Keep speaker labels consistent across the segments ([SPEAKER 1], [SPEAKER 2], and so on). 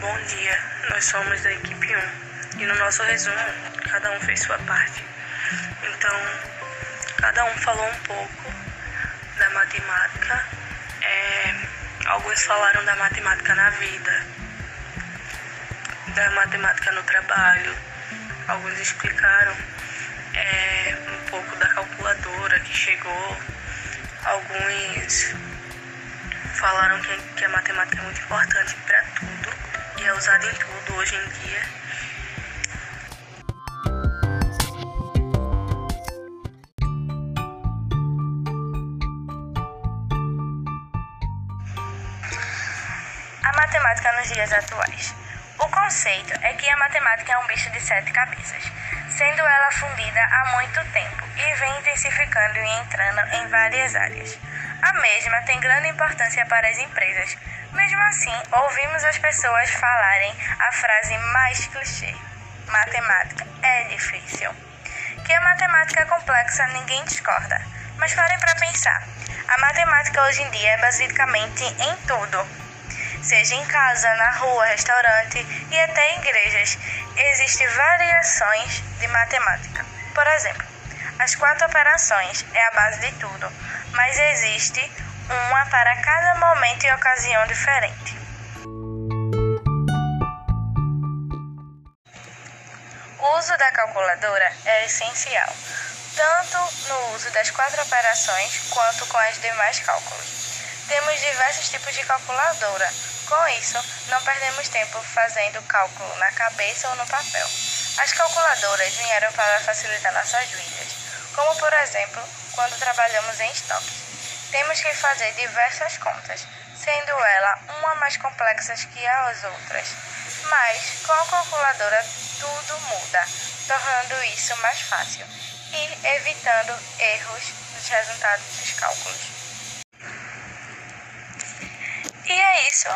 [SPEAKER 1] Bom dia, nós somos da equipe 1 e no nosso resumo cada um fez sua parte. Então, cada um falou um pouco da matemática, é, alguns falaram da matemática na vida, da matemática no trabalho, alguns explicaram é, um pouco da calculadora que chegou, alguns falaram que, que a matemática é muito importante para é usada em tudo hoje em dia.
[SPEAKER 2] A matemática nos dias atuais. O conceito é que a matemática é um bicho de sete cabeças, sendo ela fundida há muito tempo e vem intensificando e entrando em várias áreas. A mesma tem grande importância para as empresas. Mesmo assim, ouvimos as pessoas falarem a frase mais clichê: matemática é difícil. Que a matemática é complexa, ninguém discorda. Mas parem para pensar. A matemática hoje em dia é basicamente em tudo. Seja em casa, na rua, restaurante e até em igrejas, existem variações de matemática. Por exemplo, as quatro operações é a base de tudo, mas existe uma para cada momento e ocasião diferente. O uso da calculadora é essencial, tanto no uso das quatro operações quanto com as demais cálculos. Temos diversos tipos de calculadora. Com isso, não perdemos tempo fazendo cálculo na cabeça ou no papel. As calculadoras vieram para facilitar nossas vidas como por exemplo quando trabalhamos em estoque. Temos que fazer diversas contas, sendo ela uma mais complexa que as outras. Mas com a calculadora tudo muda, tornando isso mais fácil e evitando erros nos resultados dos cálculos. E é isso.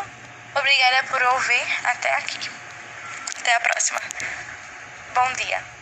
[SPEAKER 2] Obrigada por ouvir até aqui. Até a próxima. Bom dia.